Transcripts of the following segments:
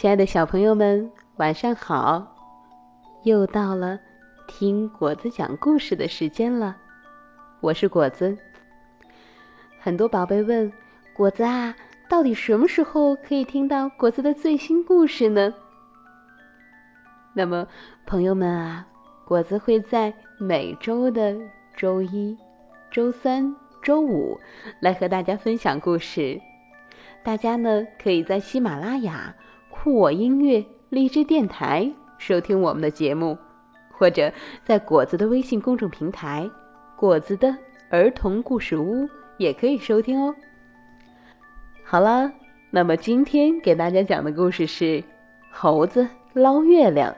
亲爱的小朋友们，晚上好！又到了听果子讲故事的时间了，我是果子。很多宝贝问果子啊，到底什么时候可以听到果子的最新故事呢？那么，朋友们啊，果子会在每周的周一、周三、周五来和大家分享故事。大家呢，可以在喜马拉雅。酷我音乐荔枝电台收听我们的节目，或者在果子的微信公众平台“果子的儿童故事屋”也可以收听哦。好了，那么今天给大家讲的故事是《猴子捞月亮》。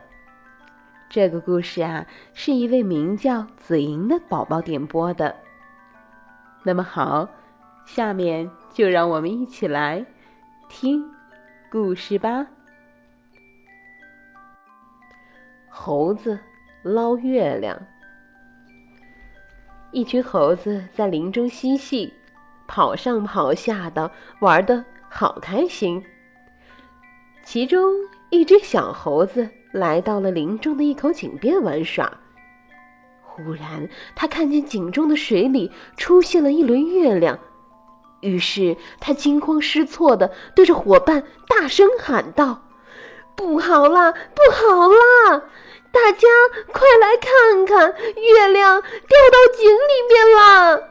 这个故事啊，是一位名叫子莹的宝宝点播的。那么好，下面就让我们一起来听。故事吧。猴子捞月亮。一群猴子在林中嬉戏，跑上跑下的，玩的好开心。其中一只小猴子来到了林中的一口井边玩耍。忽然，他看见井中的水里出现了一轮月亮。于是他惊慌失措的对着伙伴大声喊道：“不好啦，不好啦！大家快来看看，月亮掉到井里面了！”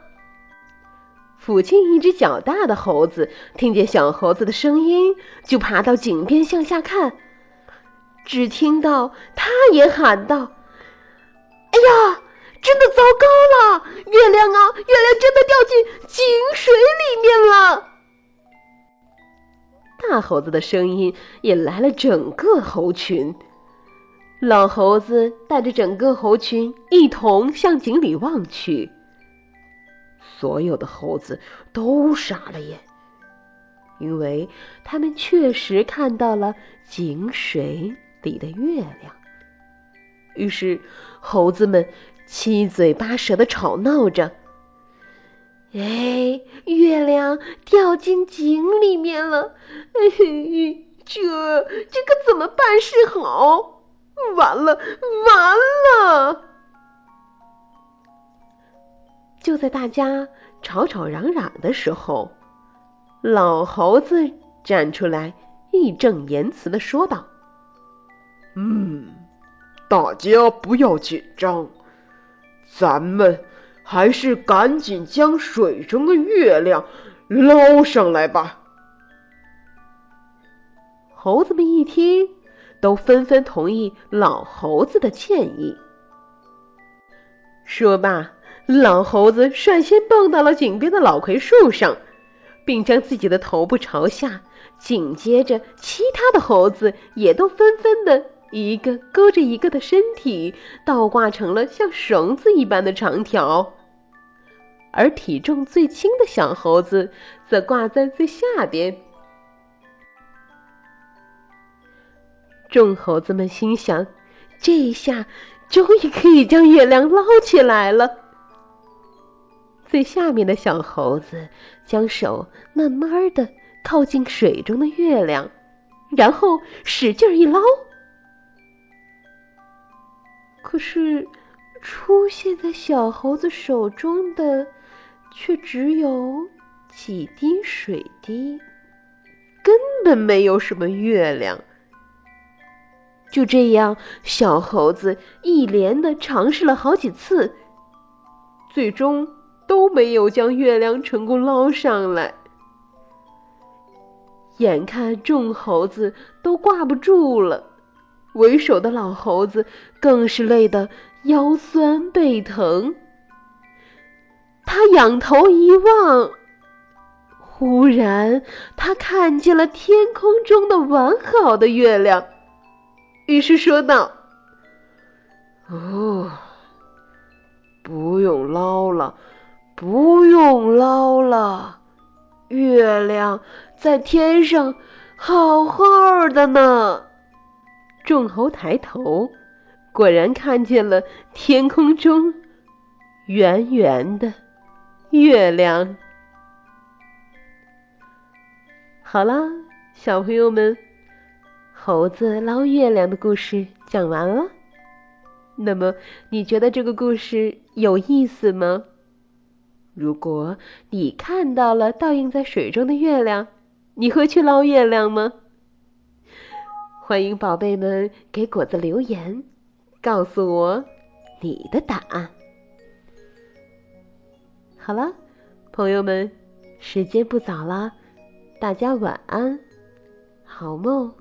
附近一只较大的猴子听见小猴子的声音，就爬到井边向下看，只听到他也喊道：“哎呀！”真的糟糕了，月亮啊，月亮真的掉进井水里面了。大猴子的声音引来了整个猴群，老猴子带着整个猴群一同向井里望去。所有的猴子都傻了眼，因为他们确实看到了井水里的月亮。于是，猴子们。七嘴八舌的吵闹着，哎，月亮掉进井里面了，哎，这这可怎么办是好？完了，完了！就在大家吵吵嚷嚷的时候，老猴子站出来，义正言辞的说道：“嗯，大家不要紧张。”咱们还是赶紧将水中的月亮捞上来吧。猴子们一听，都纷纷同意老猴子的建议。说罢，老猴子率先蹦到了井边的老葵树上，并将自己的头部朝下。紧接着，其他的猴子也都纷纷的。一个勾着一个的身体倒挂成了像绳子一般的长条，而体重最轻的小猴子则挂在最下边。众猴子们心想：这一下终于可以将月亮捞起来了。最下面的小猴子将手慢慢的靠近水中的月亮，然后使劲一捞。可是，出现在小猴子手中的却只有几滴水滴，根本没有什么月亮。就这样，小猴子一连的尝试了好几次，最终都没有将月亮成功捞上来。眼看众猴子都挂不住了。为首的老猴子更是累得腰酸背疼。他仰头一望，忽然他看见了天空中的完好的月亮，于是说道：“哦，不用捞了，不用捞了，月亮在天上好好的呢。”众猴抬头，果然看见了天空中圆圆的月亮。好啦，小朋友们，猴子捞月亮的故事讲完了。那么，你觉得这个故事有意思吗？如果你看到了倒映在水中的月亮，你会去捞月亮吗？欢迎宝贝们给果子留言，告诉我你的答案。好了，朋友们，时间不早了，大家晚安，好梦。